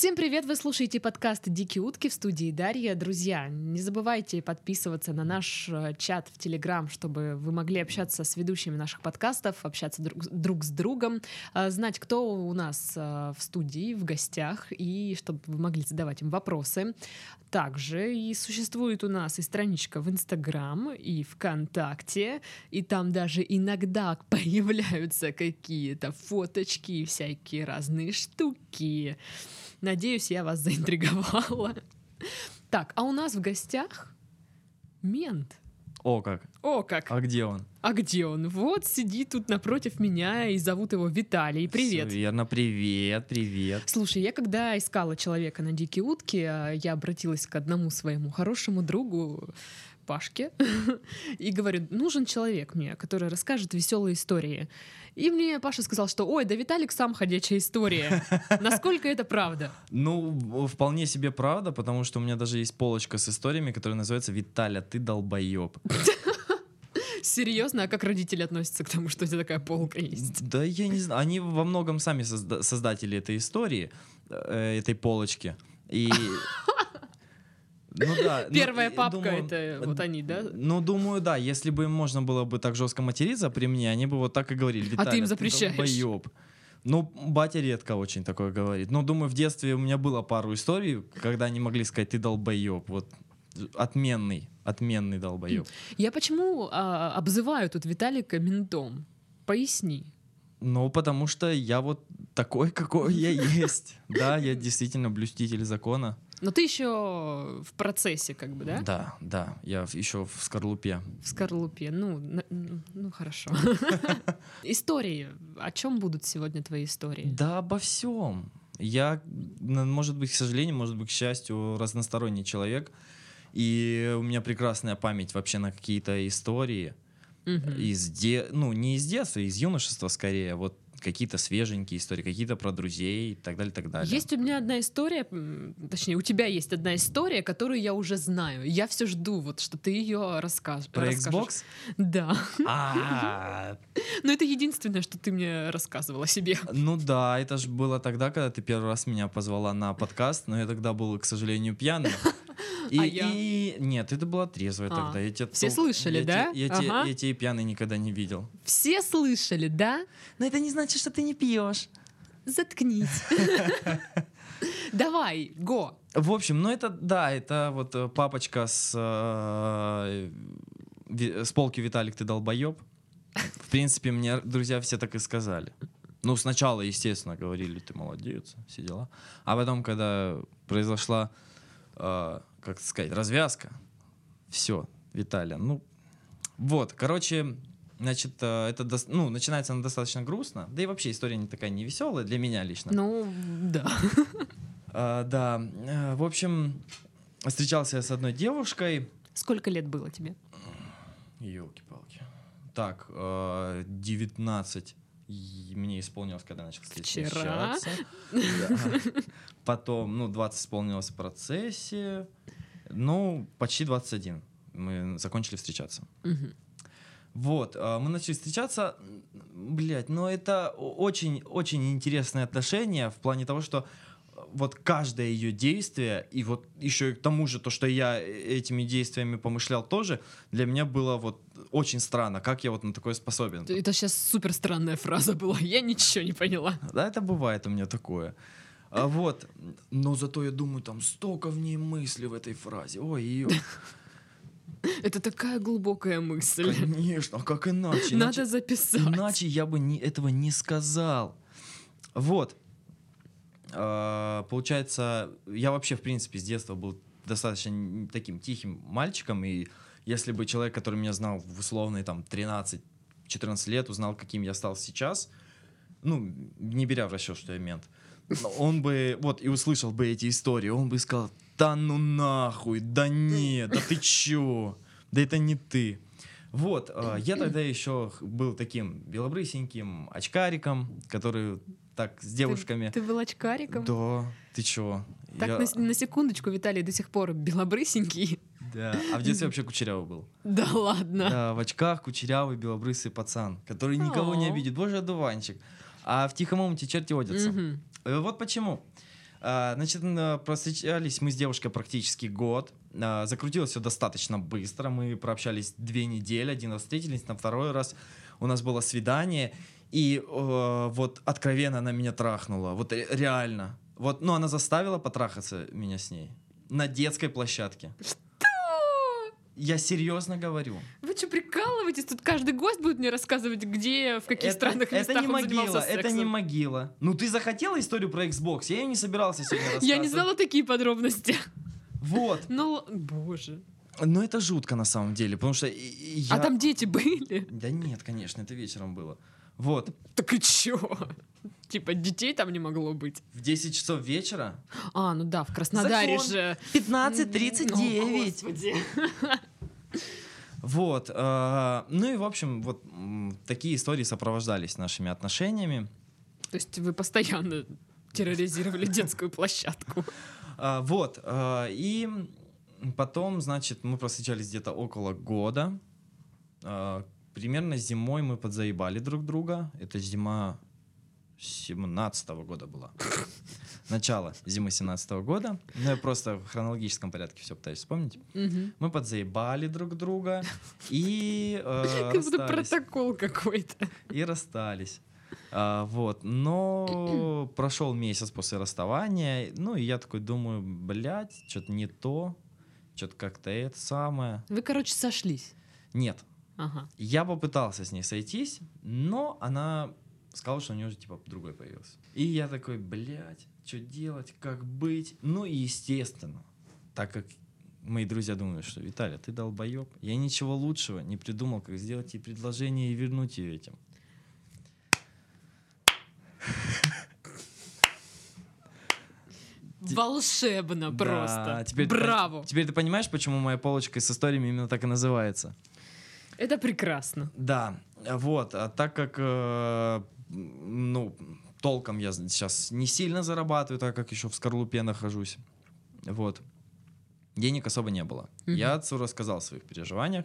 Всем привет! Вы слушаете подкаст «Дикие утки» в студии Дарья. Друзья, не забывайте подписываться на наш э, чат в Телеграм, чтобы вы могли общаться с ведущими наших подкастов, общаться друг, друг с другом, э, знать, кто у нас э, в студии, в гостях, и чтобы вы могли задавать им вопросы. Также и существует у нас и страничка в Инстаграм, и ВКонтакте, и там даже иногда появляются какие-то фоточки и всякие разные штуки. Надеюсь, я вас заинтриговала. Так, а у нас в гостях мент. О, как. О, как. А где он? А где он? Вот сидит тут напротив меня и зовут его Виталий. Привет. Всё верно, привет, привет. Слушай, я когда искала человека на дикие утки, а, я обратилась к одному своему хорошему другу Пашке и говорю, нужен человек мне, который расскажет веселые истории. И мне Паша сказал, что ой, да Виталик сам ходячая история. Насколько это правда? Ну, вполне себе правда, потому что у меня даже есть полочка с историями, которая называется «Виталя, ты долбоеб». Серьезно, а как родители относятся к тому, что у тебя такая полка есть? Да я не знаю, они во многом сами созда- создатели этой истории, э, этой полочки. И... Ну да. ну, Первая папка думаю, это вот они, да? Ну, думаю, да, если бы им можно было бы так жестко материться при мне, они бы вот так и говорили. А ты им «Виталя, запрещаешь?» долбоёб». Ну, батя редко очень такое говорит. Но думаю, в детстве у меня было пару историй, когда они могли сказать, ты долбоеб. Вот отменный, отменный долбоеб. Я почему а, обзываю тут Виталика ментом? Поясни. Ну, потому что я вот такой, какой я есть. Да, я действительно блюститель закона. Но ты еще в процессе, как бы, да? Да, да, я еще в скорлупе. В скорлупе. Ну, на- ну хорошо. Истории. О чем будут сегодня твои истории? Да, обо всем. Я, может быть, к сожалению, может быть, к счастью, разносторонний человек. И у меня прекрасная память вообще на какие-то истории. Мгм. Из де... Ну, не из детства, из юношества скорее. Вот какие-то свеженькие истории, какие-то про друзей и так далее, так далее. Есть у меня одна история, точнее, у тебя есть одна история, которую я уже знаю. Я все жду, вот, что ты ее расскажешь. Про расскажешь. Xbox? Да. А, Но это единственное, что ты мне рассказывала о себе. ну да, это же было тогда, когда ты первый раз меня позвала на подкаст, но я тогда был, к сожалению, пьяным. И, А я? и- нет, это была трезвая А, тогда. Я тебя все тол- слышали, я да? те- Я, те- Ага. я тебя пьяный никогда не видел. Все слышали, да? Но это не значит, что ты не пьешь. Заткнись. Давай, го. В общем, ну это, да, это вот э, папочка с, э, с полки «Виталик, ты долбоеб». В принципе, мне друзья все так и сказали. Ну, сначала, естественно, говорили, ты молодец, все дела. А потом, когда произошла, э, как сказать, развязка, все, Виталия, ну, вот, короче, значит, э, это, ну, начинается она достаточно грустно, да и вообще история не такая невеселая для меня лично. Ну, да. А, да, э, в общем, встречался я с одной девушкой. Сколько лет было тебе? Елки-палки. Так, э, 19 и мне исполнилось, когда начал Вчера? встречаться. Да. Потом, ну, 20 исполнилось в процессе. Ну, почти 21. Мы закончили встречаться. Мгм. Вот, а, мы начали встречаться, блять, но это очень-очень интересные отношения в плане того, что э, вот каждое ее действие, и вот еще и к тому же то, что я этими действиями помышлял тоже, для меня было вот очень странно, как я вот на такое способен. Это сейчас супер странная фраза была. Я ничего не поняла. Да, это бывает у меня такое. А вот, но зато я думаю, там столько в ней мыслей в этой фразе. Ой, ее, Это такая глубокая мысль. конечно, а как иначе? Надо Иначе- записать. Иначе я бы не, этого не сказал. Вот. А, получается, я вообще, в принципе, с детства был достаточно таким тихим мальчиком, и если бы человек, который меня знал в условные там 13-14 лет, узнал, каким я стал сейчас, ну, не беря в расчет, что я мент, он бы, вот, и услышал бы эти истории, он бы сказал, да ну нахуй, да нет, да ты чё, да это не ты. Вот, э, я тогда еще был таким белобрысеньким очкариком, который так с девушками... Ты был очкариком? Да, ты чё? Так, Я- на, на секундочку, Виталий до сих пор белобрысенький. Да, а в детстве вообще кучерявый был. Да ладно. Да, в очках кучерявый белобрысый пацан, который никого не обидит. Боже, одуванчик. А в тихом омуте черти водятся. Э, Вот почему. А, Значит, н- встречались мы с девушкой практически год. А, Закрутилось все достаточно быстро. Мы прообщались две недели. Один раз встретились, на второй раз у нас было свидание. И э, вот откровенно она меня трахнула. Вот ре- реально. Вот, ну, она заставила потрахаться меня с ней. На детской площадке. Я серьезно говорю. Вы что, прикалываетесь? Тут каждый гость будет мне рассказывать, где, в каких это, странных это местах не он могила, это не могила. Ну ты захотела историю про Xbox? Я ее не собирался сегодня рассказывать. Я не знала такие подробности. Вот. Ну, боже. Но это жутко на самом деле, потому что я... А там дети были? Да нет, конечно, это вечером было. Вот. Так и чё? Типа детей там не могло быть. В 10 часов вечера. А, ну да, в Краснодаре Закон. же. 15.39. О, Господи. Вот. э, ну и, в общем, вот такие истории сопровождались нашими отношениями. То есть вы постоянно терроризировали детскую площадку. А, Вот. а, И потом, значит, мы просвечались где-то около года. А, Примерно зимой мы подзаебали друг друга. Это зима 17 года была. Начало зимы 17 года. Ну, я просто в хронологическом порядке все пытаюсь вспомнить. Мы подзаебали друг друга и э, Как будто протокол какой-то. И расстались. А, вот, но прошел месяц после расставания, ну и я такой думаю, блядь, что-то не то, что-то как-то это самое. Вы, короче, сошлись. Нет, Ага. я попытался с ней сойтись, но она сказала, что у нее уже типа другой появился. И я такой, блядь, что делать, как быть? Ну и естественно, так как мои друзья думают, что Виталий, ты долбоеб, я ничего лучшего не придумал, как сделать ей предложение и вернуть ее этим. Волшебно просто. теперь ты Браво. Теперь ты понимаешь, почему моя полочка с историями именно так и называется? Это прекрасно. Да, вот, а так как, э, ну, толком я сейчас не сильно зарабатываю, так как еще в скорлупе нахожусь, вот, денег особо не было. Мгм. Я отцу рассказал о своих переживаниях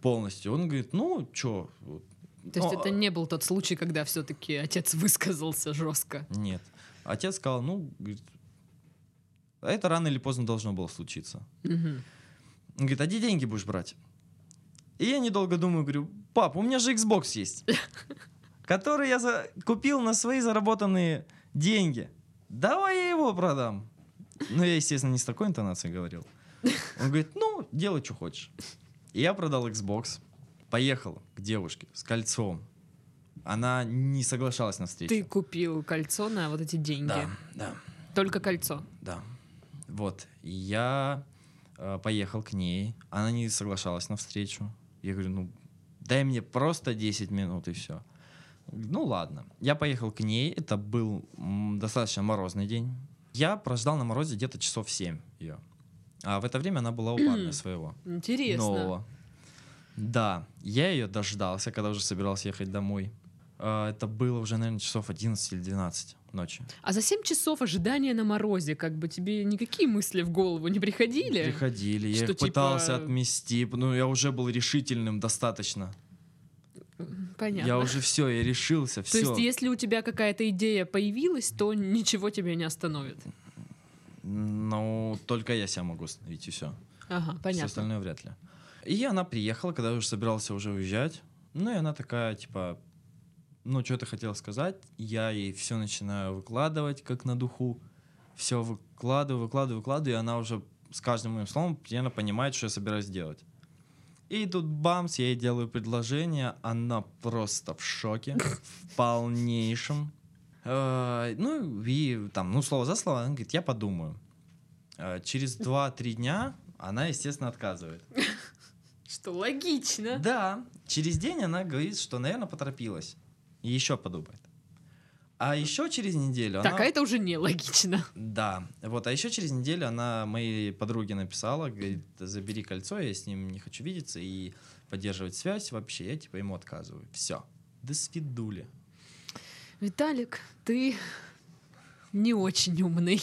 полностью. Он говорит, ну, вот, То есть ну, это не был тот случай, когда все-таки отец высказался жестко. Нет. Отец сказал, ну, говорит, «А это рано или поздно должно было случиться. Мгм. Он говорит, а где деньги будешь брать? И я недолго думаю, говорю, пап, у меня же Xbox есть, который я за- купил на свои заработанные деньги. Давай я его продам. Ну, я, естественно, не с такой интонацией говорил. Он говорит, ну, делай, что хочешь. И я продал Xbox, поехал к девушке с кольцом. Она не соглашалась на встречу. Ты купил кольцо на вот эти деньги. Да, да. Только кольцо. Да. Вот. Я э, поехал к ней. Она не соглашалась на встречу. Я говорю, ну, дай мне просто 10 минут и все. Ну ладно. Я поехал к ней. Это был достаточно морозный день. Я прождал на морозе где-то часов 7 ее. А в это время она была у парня своего. Интересно. Нового. Да, я ее дождался, когда уже собирался ехать домой. А, Это было уже, наверное, часов 11 или 12 ночи. А за 7 часов ожидания на морозе, как бы тебе никакие мысли в голову не приходили? Приходили, я Что, их пытался типа- отмести, ну я уже был решительным достаточно. Понятно. Я уже все, я решился, То все. есть, если у тебя какая-то идея появилась, то ничего тебя не остановит. Ну, только я себя могу остановить, и все. Ага, Все понятно. остальное вряд ли. И она приехала, когда я уже собирался уже уезжать. Ну, и она такая, типа, ну, что ты хотела сказать? Я ей все начинаю выкладывать, как на духу. Все выкладываю, выкладываю, выкладываю, и она уже с каждым моим словом примерно понимает, что я собираюсь делать. И тут бамс, я ей делаю предложение, она просто в шоке, в полнейшем. Э, Ну, и там, ну, слово за слово, она говорит, я подумаю. Э, Через 2-3 дня она, естественно, отказывает. Что логично. Да, через день она говорит, что, наверное, поторопилась. И еще подумает. А еще через неделю Так, она... а это уже нелогично. Да, вот, а еще через неделю она моей подруге написала, говорит, забери кольцо, я с ним не хочу видеться и поддерживать связь вообще, я типа ему отказываю. Все, до свидули. Виталик, ты не очень умный.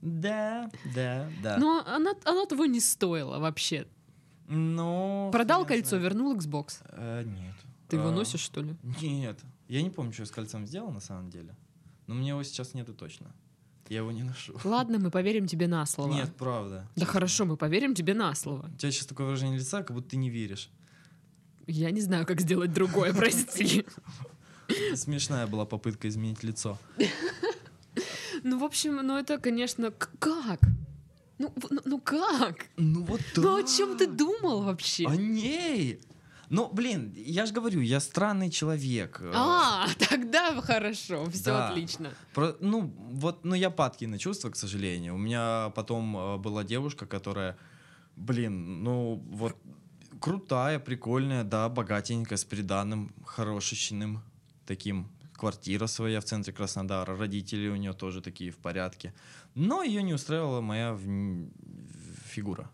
Да, да, да. Но она, она того не стоила вообще. Ну, Продал хрен кольцо, вернул Xbox. Э, нет. Ты его А, носишь, что ли? Нет. Я не помню, что я с кольцом сделал на самом деле. Но мне его сейчас нету точно. Я его не ношу. Ладно, мы поверим тебе на слово. Нет, правда. Да хорошо, мы поверим тебе на слово. У тебя сейчас такое выражение лица, как будто ты не веришь. Я не знаю, как сделать другое, прости. Смешная была попытка изменить лицо. Ну, в общем, ну это, конечно, как? Ну, ну, ну как? Ну вот да. Ну о чем ты думал вообще? О ней. Ну, блин, я же говорю, я странный человек. Э, А, тогда хорошо, все Да. отлично. Про- ну, вот, ну, я падкий на чувства, к сожалению. У меня потом э, была девушка, которая, блин, ну, вот, крутая, прикольная, да, богатенькая, с приданным, хорошечным таким. Квартира своя в центре Краснодара, родители у нее тоже такие в порядке. Но ее не устраивала моя вн- фигура.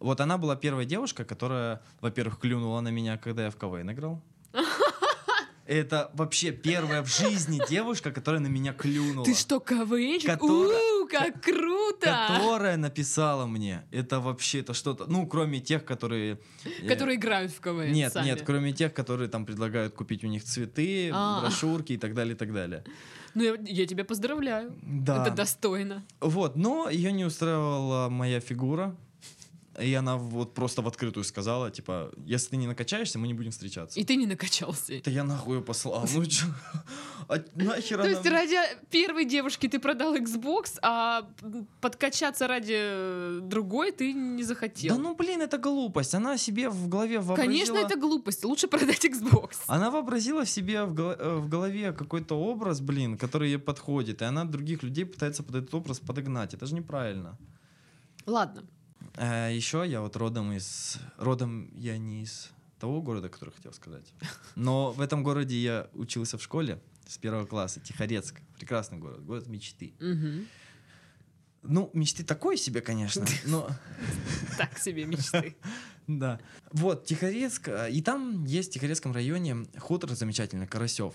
Вот она была первая девушка, которая, во-первых, клюнула на меня, когда я в КВН играл. Это вообще первая в жизни девушка, которая на меня клюнула. Ты что, КВНчик? Которая- У, как круто! Которая написала мне. Это вообще это что-то. Ну, кроме тех, которые. э, Которые играют в КВН Нет, сами. нет, кроме тех, которые там предлагают купить у них цветы, А. брошюрки и так далее, и так далее. Ну, я, я тебя поздравляю. Да. Это достойно. Вот, но ее не устраивала моя фигура. И она вот просто в открытую сказала, типа, если ты не накачаешься, мы не будем встречаться. И ты не накачался. Да я нахуй ее послал. Ну чё? А нахер То есть ради первой девушки ты продал Xbox, а подкачаться ради э, другой ты не захотел. Да ну блин, это глупость. Она себе в голове вообразила... Конечно, это глупость. Лучше продать Xbox. Она вообразила в себе голо- э, в голове какой-то образ, блин, который ей подходит, и она других людей пытается под этот образ подогнать. Это же неправильно. Ладно. Еще я вот родом из... Родом я не из того города, который хотел сказать. Но в этом городе я учился в школе с первого класса. Тихорецк. Прекрасный город. Город мечты. Ну, мечты такой себе, конечно, но... Так себе мечты. Да. Вот, Тихорецк. э, И там есть в Тихорецком районе хутор замечательный, Карасев.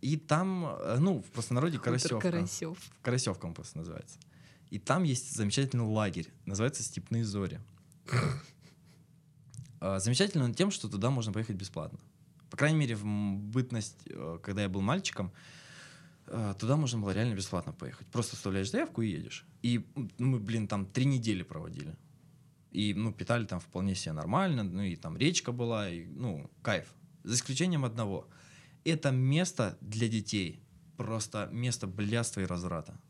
И там, э, ну, в простонародье Карасевка. Карасев. Карасевка он просто называется. И там есть замечательный лагерь, называется «Степные зори». А, Замечательный он тем, что туда можно поехать бесплатно. По крайней мере, в бытность, э, когда я был мальчиком, э, туда можно было реально бесплатно поехать. Просто вставляешь заявку и едешь. И м, мы, блин, там три недели проводили. И, ну, питали там вполне себе нормально, ну, и там речка была, и, ну, кайф. За исключением одного. Это место для детей. Просто место блядства и разврата.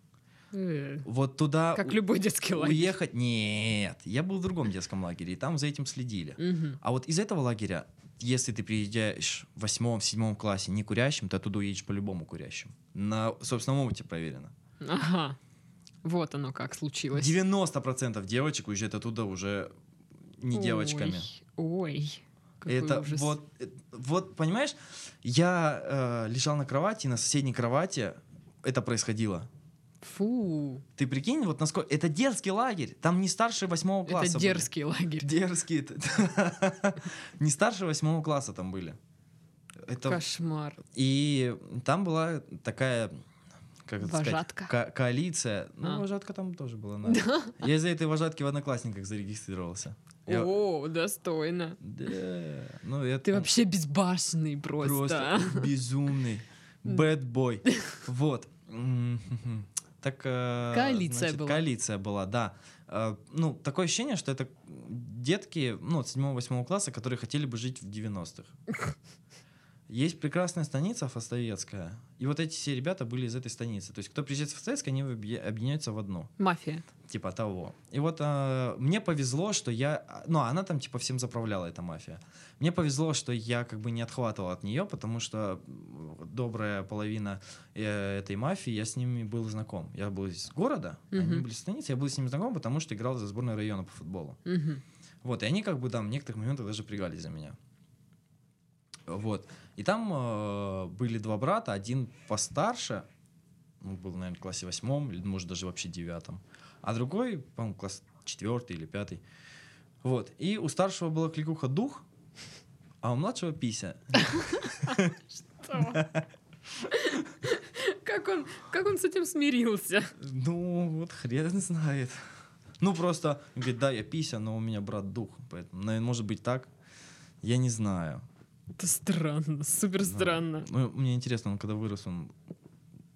Вот туда Как любой детский лагерь. уехать... Нет, я был в другом детском лагере, и там за этим следили. А вот из этого лагеря, если ты приезжаешь в восьмом, седьмом классе не курящим, ты оттуда уедешь по-любому курящим. На собственном опыте проверено. Ага. Вот оно как случилось. 90% девочек уезжают оттуда уже не девочками. Ой. Ой. какой Это ужас. вот, э, вот, понимаешь, я э, лежал на кровати, на соседней кровати это происходило. Фу. Ты прикинь, вот насколько... Это детский лагерь, там не старше восьмого класса Это были. дерзкий лагерь. Дерзкие. Не старше восьмого класса там были. Это... Кошмар. И там была такая, как это сказать, Вожатка. ко- коалиция. Ну, А. вожатка там тоже была. надо. Я из-за этой вожатки в Одноклассниках зарегистрировался. Я- О, достойно. Да. Ну, это Ты вообще безбашенный просто. просто безумный. Bad boy. Вот. Так, э, Коалиция значит, была. Коалиция была, да. Э, Ну, такое ощущение, что это детки, ну, от 7-8 класса, которые хотели бы жить в 90-х. Есть прекрасная станица Фастовецкая, и вот эти все ребята были из этой станицы. То есть, кто приезжает в Фастовецк, они объе- объединяются в одно Мафия. типа того. И вот э, мне повезло, что я, ну, она там типа всем заправляла, эта мафия. Мне повезло, что я как бы не отхватывал от нее, потому что добрая половина э, этой мафии, я с ними был знаком. Я был из города, они Мгм. были из станицы, я был с ними знаком, потому что играл за сборную района по футболу. Мгм. Вот, и они как бы там в некоторых моментах даже пригались за меня. Вот. И там э, были два брата, один постарше, он был, наверное, в классе восьмом, или, может, даже вообще девятом, а другой, по-моему, класс четвертый или пятый. Вот. И у старшего была кликуха дух, а у младшего пися. Как он, как он с этим смирился? Ну, вот хрен знает. Ну, просто, говорит, да, я пися, но у меня брат дух. Поэтому, наверное, может быть так. Я не знаю. Это странно, супер Да. странно. Ну, мне интересно, он когда вырос, он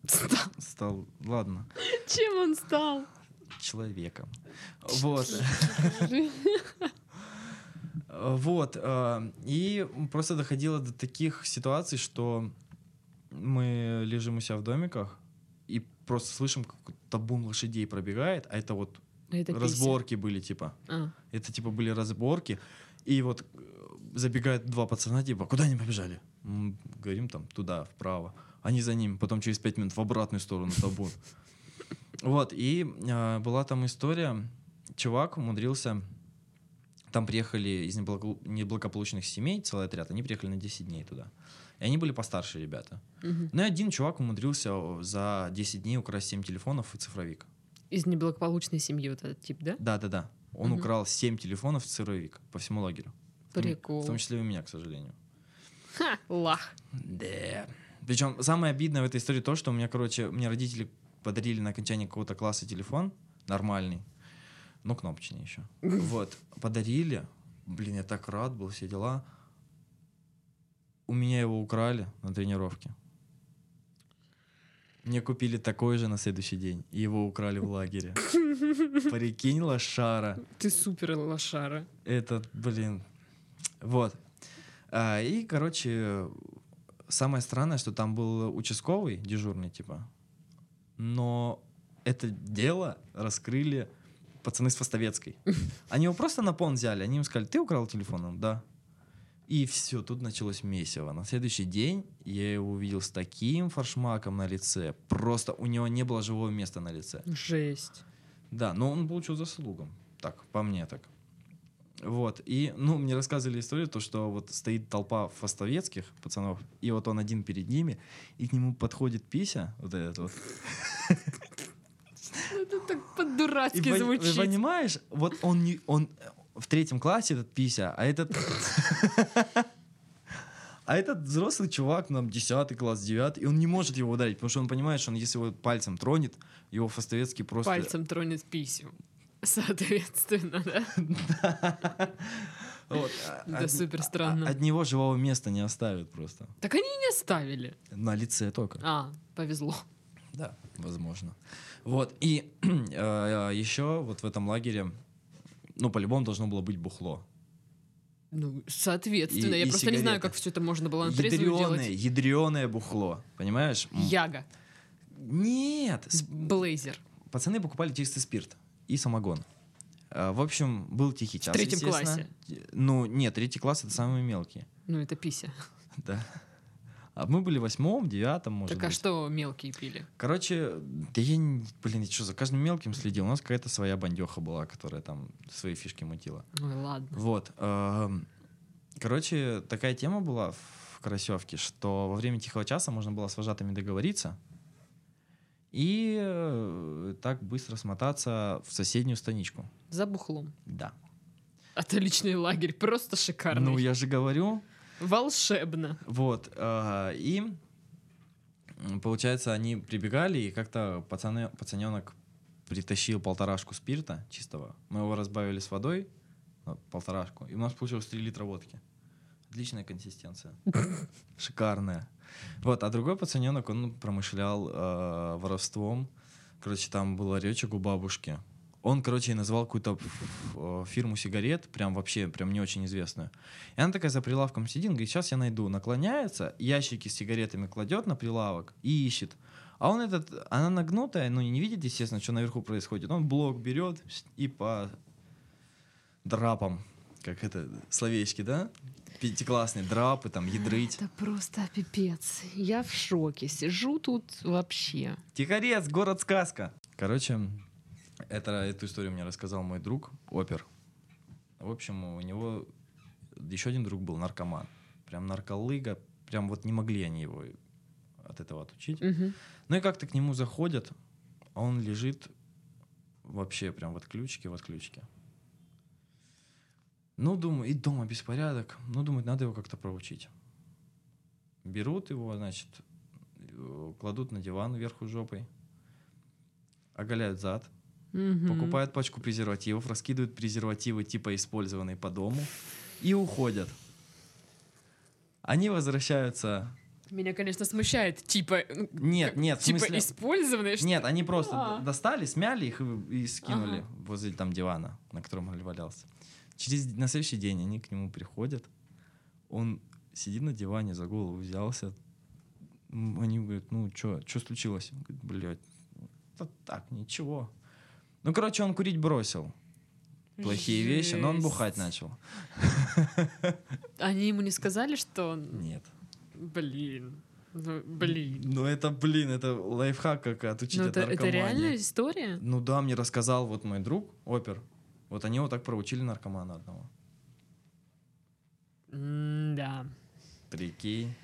Стал. Стал, ладно, Чем он стал? человеком. Вот. Вот. э, И просто доходило до таких ситуаций, что мы лежим у себя в домиках и просто слышим, как табун лошадей пробегает, а это вот Это пися. разборки были, типа. А, Это типа были разборки. И вот э, забегают два пацана, типа, куда они побежали? М, Говорим там туда, вправо. Они за ним, потом через пять минут в обратную сторону табун. Вот, и э, была там история, чувак умудрился, там приехали из неблаго- неблагополучных семей, целый отряд, они приехали на 10 дней туда. И они были постарше ребята. мгм. Ну и один чувак умудрился за 10 дней украсть 7 телефонов и цифровик. Из неблагополучной семьи вот этот тип, да? Да-да-да. Он Мгм. украл 7 телефонов и цифровик по всему лагерю. Прикол. В том числе и у меня, к сожалению. Ха, лах. Да. Причем самое обидное в этой истории то, что у меня, короче, мне родители подарили на окончание какого-то класса телефон нормальный, но кнопочный еще. Вот, подарили. Блин, я так рад был, все дела. У меня его украли на тренировке. Мне купили такой же на следующий день, и его украли в лагере. Прикинь, лошара. Ты супер лошара. Это, блин. Вот. А, и, короче, самое странное, что там был участковый, дежурный, типа. Но это дело раскрыли пацаны с Фостовецкой. Они его просто на пон взяли. Они ему сказали, ты украл телефон? Он, да. И все, тут началось месиво. На следующий день я его увидел с таким форшмаком на лице. Просто у него не было живого места на лице. Жесть. Да, но он получил заслугам. Так, по мне так. Вот, и, ну, мне рассказывали историю, то, что вот стоит толпа фастовецких пацанов, и вот он один перед ними, и к нему подходит пися, вот этот вот. Это так по-дурацки звучит. понимаешь, вот он, не, он в третьем классе этот пися, а этот... А этот взрослый чувак, нам 10 класс, 9, и он не может его ударить, потому что он понимает, что он, если его пальцем тронет, его фастовецкий просто... Пальцем тронет писю. Соответственно, да? Вот, а- Да от- супер а- странно. От него живого места не оставят просто. Так они не оставили. На лице только. А, повезло. Да, возможно. Вот, и э, еще вот в этом лагере, ну, по-любому должно было быть бухло. Ну, соответственно. И- Я и просто не знаю, как все это можно было на Ядреное, ядреное бухло, понимаешь? Яга. Нет, Блейзер. пацаны покупали чистый спирт и самогон. Э, В общем, был тихий час. третьем естественно. Ну, нет, третий класс это самые мелкие. Ну, это пися. Да. А мы были в восьмом, девятом, может так а быть. что мелкие пили? Короче, да я, блин, я что, за каждым мелким следил. У нас какая-то своя бандеха была, которая там свои фишки мутила. Ой, ладно. Вот. Короче, такая тема была в Карасевке, что во время тихого часа можно было с вожатыми договориться и э, так быстро смотаться в соседнюю станичку. За бухлом. Да. Отличный лагерь, просто шикарный. Ну, я же говорю, Волшебно. Вот. э, И получается, они прибегали, и как-то пацаны, пацаненок притащил полторашку спирта чистого. Мы его разбавили с водой, полторашку, и у нас получилось 3 литра водки. Отличная консистенция. Шикарная. Вот, а другой пацаненок, он промышлял э, воровством. Короче, там был оречек у бабушки. Он, короче, и назвал какую-то э, фирму сигарет, прям вообще, прям не очень известную. И она такая за прилавком сидит, говорит, сейчас я найду. Наклоняется, ящики с сигаретами кладет на прилавок и ищет. А он этот, она нагнутая, ну не видит, естественно, что наверху происходит. Он блок берет и по драпам, как это, словечки, да? Пятиклассные драпы, там, ядрыть. Это просто пипец. Я в шоке. Сижу тут вообще. Тихорец, город сказка. Короче, это, эту историю мне рассказал мой друг, опер. В общем, у него еще один друг был наркоман. Прям нарколыга. Прям вот не могли они его от этого отучить. Мгм. Ну и как-то к нему заходят, а он лежит вообще прям в отключке, в отключке. Ну, думаю, и дома беспорядок. Ну, думаю, надо его как-то проучить. Берут его, значит, э, кладут на диван вверху жопой, оголяют зад, Мгм. покупают пачку презервативов, раскидывают презервативы типа использованные по дому и уходят. Они возвращаются Меня, конечно, смущает, типа... м, Нет, нет, Типа смысле... использованные, что Нет, они просто А. д- достали, смяли их и, и скинули Ага. возле там дивана, на котором он валялся. Через, на следующий день они к нему приходят, он сидит на диване, за голову взялся. Они говорят, ну что, что случилось? Он говорит, блядь, да так, ничего. Ну, короче, он курить бросил. Плохие вещи, но он бухать Жесть. начал. Они ему не сказали, что... он- Нет. Блин. Ну, блин. Ну, это, блин, это лайфхак, как отучить Ну, от это, это наркомании. реальная история? Ну да, мне рассказал вот мой друг, опер. Вот они вот так проучили наркомана одного. Да. Прикинь.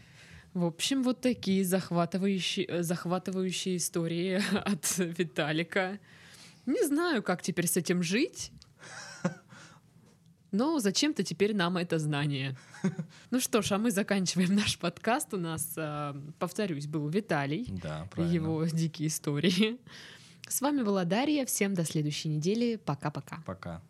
В общем, вот такие захватывающие, э, захватывающие истории от Виталика. Не знаю, как теперь с этим жить. Но зачем-то теперь нам это знание. Ну что ж, а мы заканчиваем наш подкаст. У нас, э, повторюсь, был Виталий, Да, правильно. его дикие истории. С вами была Дарья. Всем до следующей недели. Пока-пока. Пока.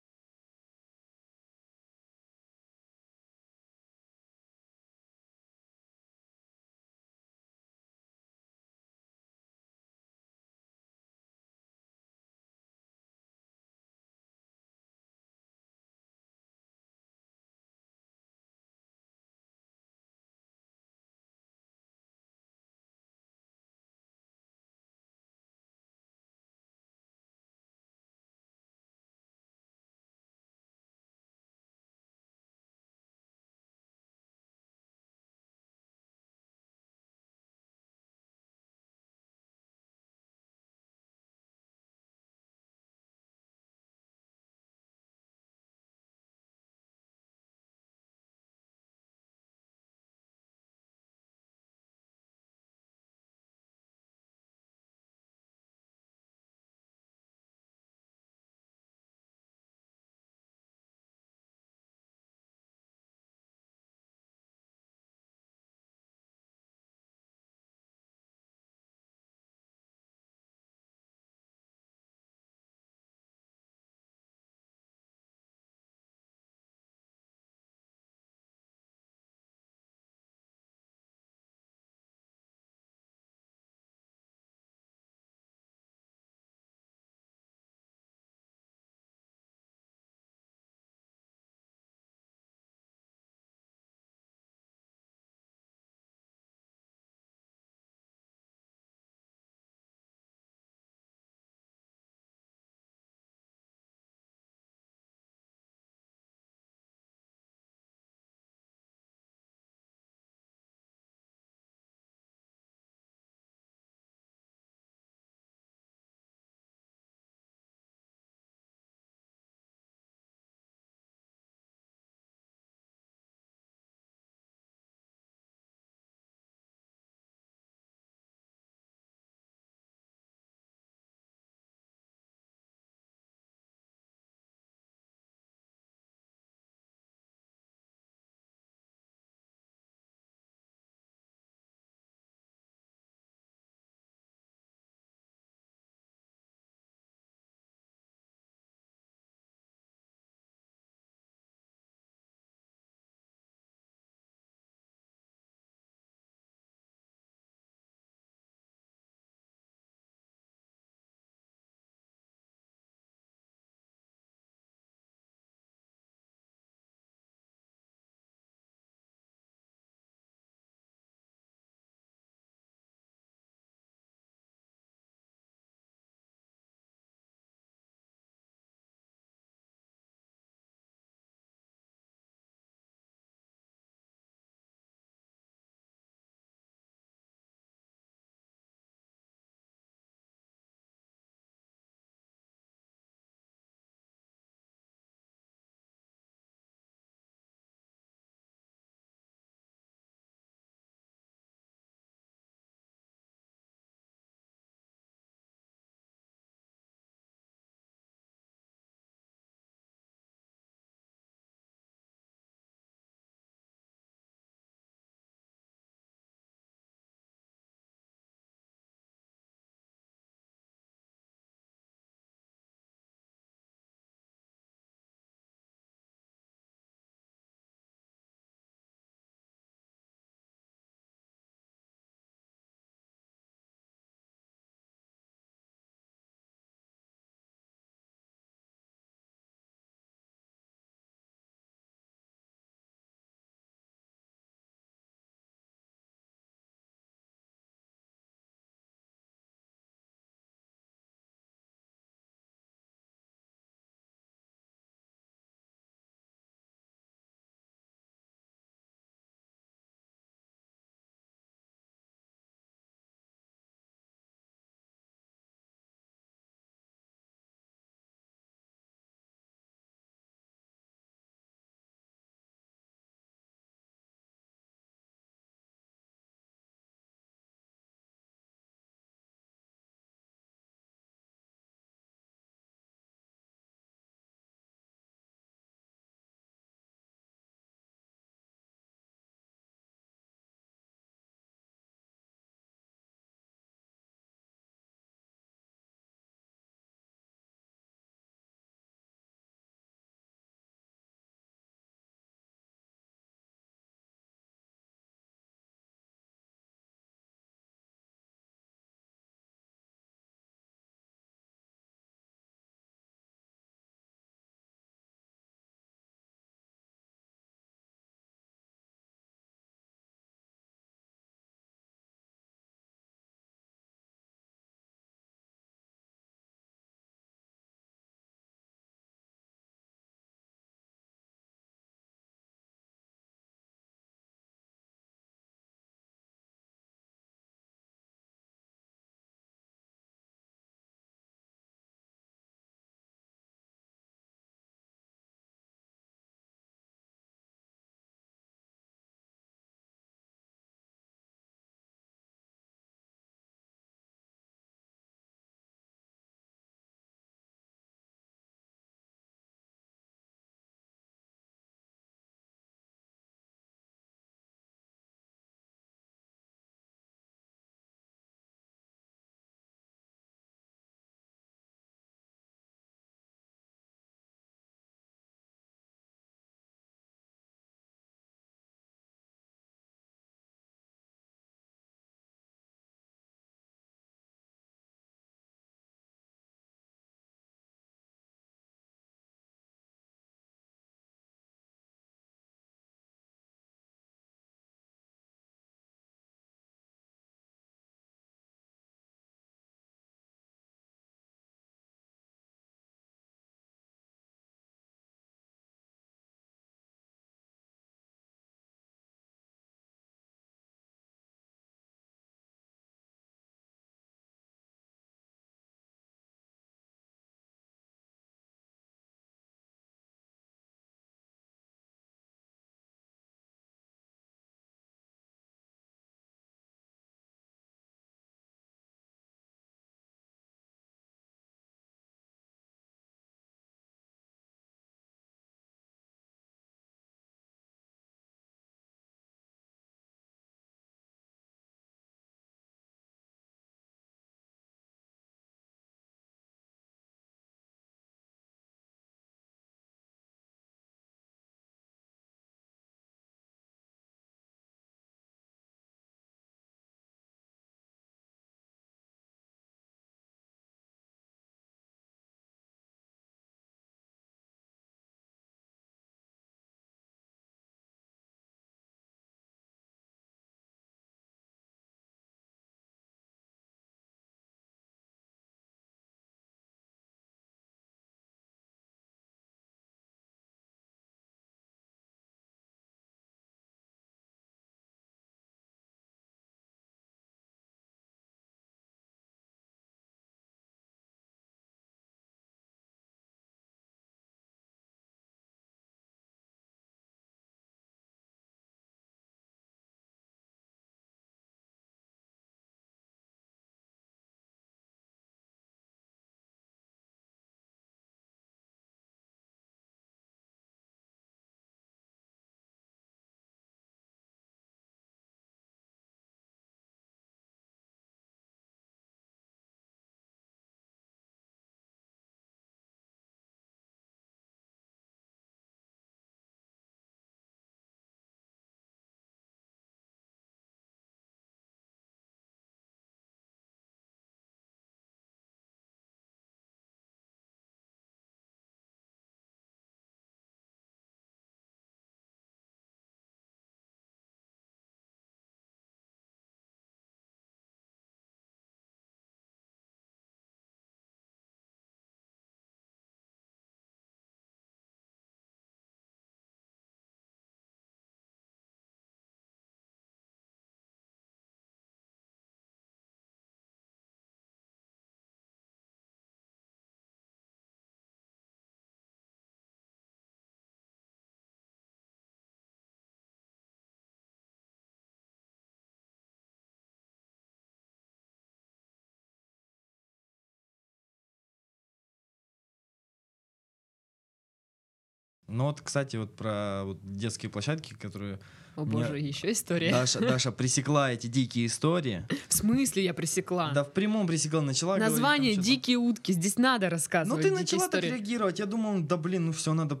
Ну вот, кстати, вот про вот детские площадки, которые О Мне- боже, еще история. Даша, Даша пресекла эти дикие истории. В смысле я пресекла? Да, в прямом пресекла начала говорить там Название. «Дикие утки». Здесь надо Ну рассказывать ты дикие начала так истории. реагировать. Я думал, да блин, ну все, надо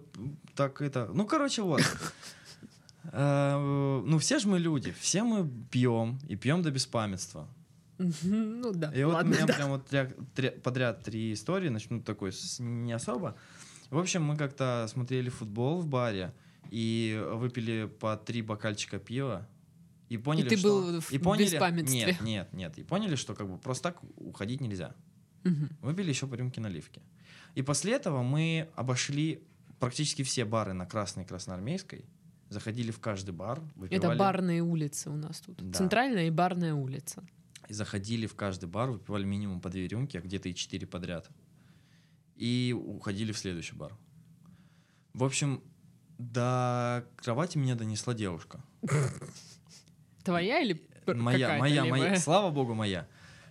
так это. Ну, короче, вот. Э, Ну, все же мы люди, все мы пьем и пьем до беспамятства. Ну да, И вот у меня прям вот подряд три истории, начну такой не особо. В общем, мы как-то смотрели футбол в баре и выпили по три бокальчика пива. И поняли, ты что... был в и поняли... беспамятстве. Нет, нет, нет. И поняли, что как бы просто так уходить нельзя. Мгм. Выпили еще по рюмке наливки. И после этого мы обошли практически все бары на Красной и Красноармейской. Заходили в каждый бар, выпивали. Это барные улицы у нас тут. Да. Центральная и барная улица. И заходили в каждый бар, выпивали минимум по две рюмки, а где-то и четыре подряд. И уходили в следующий бар. В общем, до кровати меня донесла девушка. Твоя или моя, моя, моя. Слава богу, моя.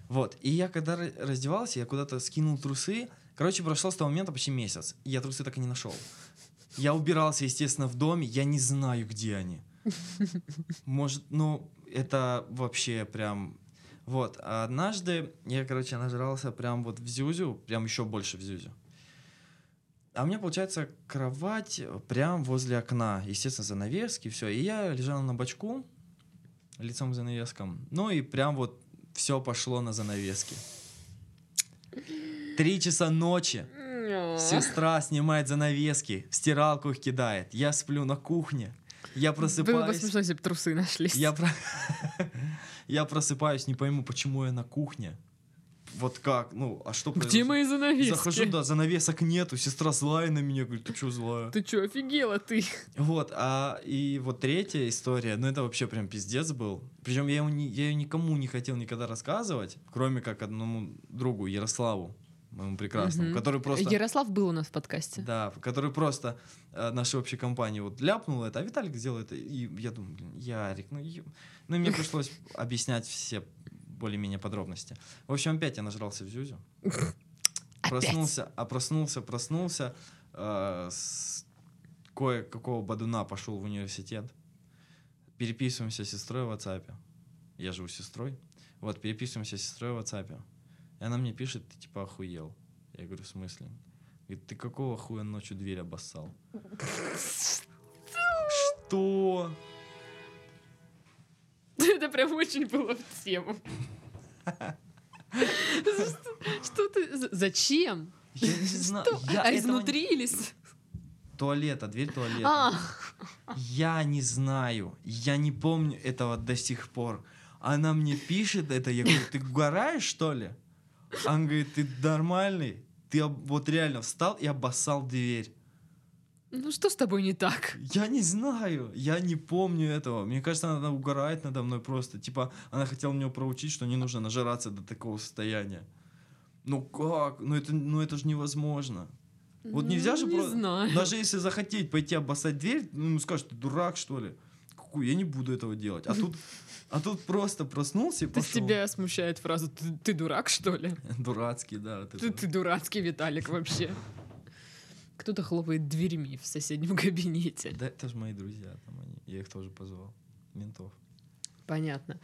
Вот. И я когда ра- раздевался, я куда-то скинул трусы. Короче, прошел с того момента почти месяц. И я трусы так и не нашел. Я убирался, естественно, в доме. Я не знаю, где они. Может, ну, это вообще прям... Вот. А однажды я, короче, нажрался прям вот в Зюзю, прям еще больше в Зюзю. А у меня, получается, кровать прям возле окна. Естественно, занавески, все. И я лежал на бочку, лицом к занавескам. Ну и прям вот все пошло на занавески. Три часа ночи. Сестра снимает занавески, в стиралку их кидает. Я сплю на кухне. Я Было бы просыпаюсь. смешно, если бы трусы нашлись. Я, про- я просыпаюсь, не пойму, почему я на кухне. Вот как? Ну, а что Где произошло? мои занавески? Захожу, да, занавесок нету. Сестра злая на меня, говорит, ты что злая? Ты чё, офигела ты? Вот, а и вот третья история, ну это вообще прям пиздец был. Причем я, его не- я ее никому не хотел никогда рассказывать, кроме как одному другу, Ярославу, моему прекрасному, Мгм. который просто... Ярослав был у нас в подкасте. Да, который просто э, нашей общей компании вот ляпнул это, а Виталик сделал это. И я думаю, блин, Ярик, ну, ё- ну мне пришлось объяснять все более-менее подробности. В общем, опять я нажрался в Зюзю. Проснулся, а проснулся, проснулся, э, с кое-какого бадуна пошел в университет. Переписываемся с сестрой в WhatsApp. Я живу с сестрой. Вот, переписываемся с сестрой в WhatsApp. И она мне пишет, ты типа охуел. Я говорю, в смысле? Говорит, ты какого хуя ночью дверь обоссал? Что? Это прям очень было в тему. Что ты... Зачем? Я не знаю. А изнутри или... Туалета, дверь туалета. А, Я не знаю. Я не помню этого до сих пор. Она мне пишет это, я говорю, ты угораешь, что ли? Он говорит, ты нормальный? Ты вот реально встал и обоссал дверь. Ну что с тобой не так? Я не знаю, я не помню этого. Мне кажется, она угорает надо мной просто. Типа, она хотела меня проучить, что не нужно нажираться до такого состояния. Ну как? Ну это, ну это же невозможно. Вот нельзя же Ну, не просто... знаю. Даже если захотеть пойти обоссать дверь, ну скажешь, ты дурак, что ли? Какой? Я не буду этого делать. А тут, а тут просто проснулся и То пошел. тебя смущает фраза «ты, ты дурак, что ли?» Дурацкий, да. вот Ты, ты дурацкий, Виталик, вообще. Кто-то хлопает дверьми в соседнем кабинете. Да это же мои друзья, там они. Я их тоже позвал. Ментов. Понятно.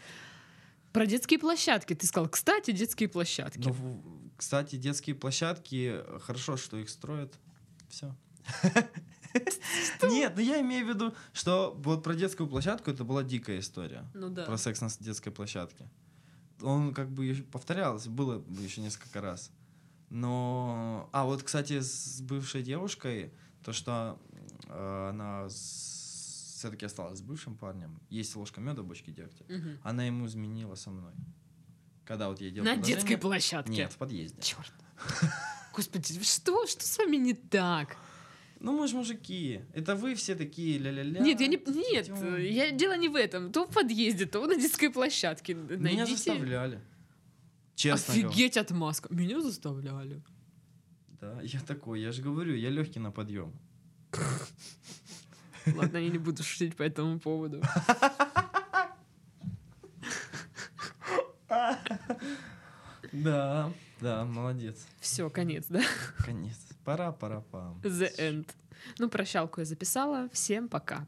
Про детские площадки. Ты сказал, кстати, детские площадки. Ну, кстати, детские площадки, хорошо, что их строят. Все. Нет, ну я имею в виду, что вот про детскую площадку это была дикая история. Ну да. Про секс на детской площадке. Он как бы повторялся, было еще несколько раз. Но... А, вот, кстати, с бывшей девушкой, то, что э, она все-таки осталась с бывшим парнем, есть ложка меда в бочке дегтя, Мгм. она ему изменила со мной. Когда вот я делал На детской площадке. Нет, в подъезде. Черт. Господи, что? Что с вами не так? Ну мы же мужики. Это вы все такие ля-ля-ля. Нет, я не. Нет, я, дело не в этом. То в подъезде, то на детской площадке. Меня Найдите. заставляли. Честно. Офигеть отмазка. Меня заставляли. Да, я такой, я же говорю, я легкий на подъем. Ладно, я не буду шутить по этому поводу. Да. Да, молодец. Все, конец, да? Конец. Пора, пора, пам. The end. Ну, прощалку я записала. Всем пока.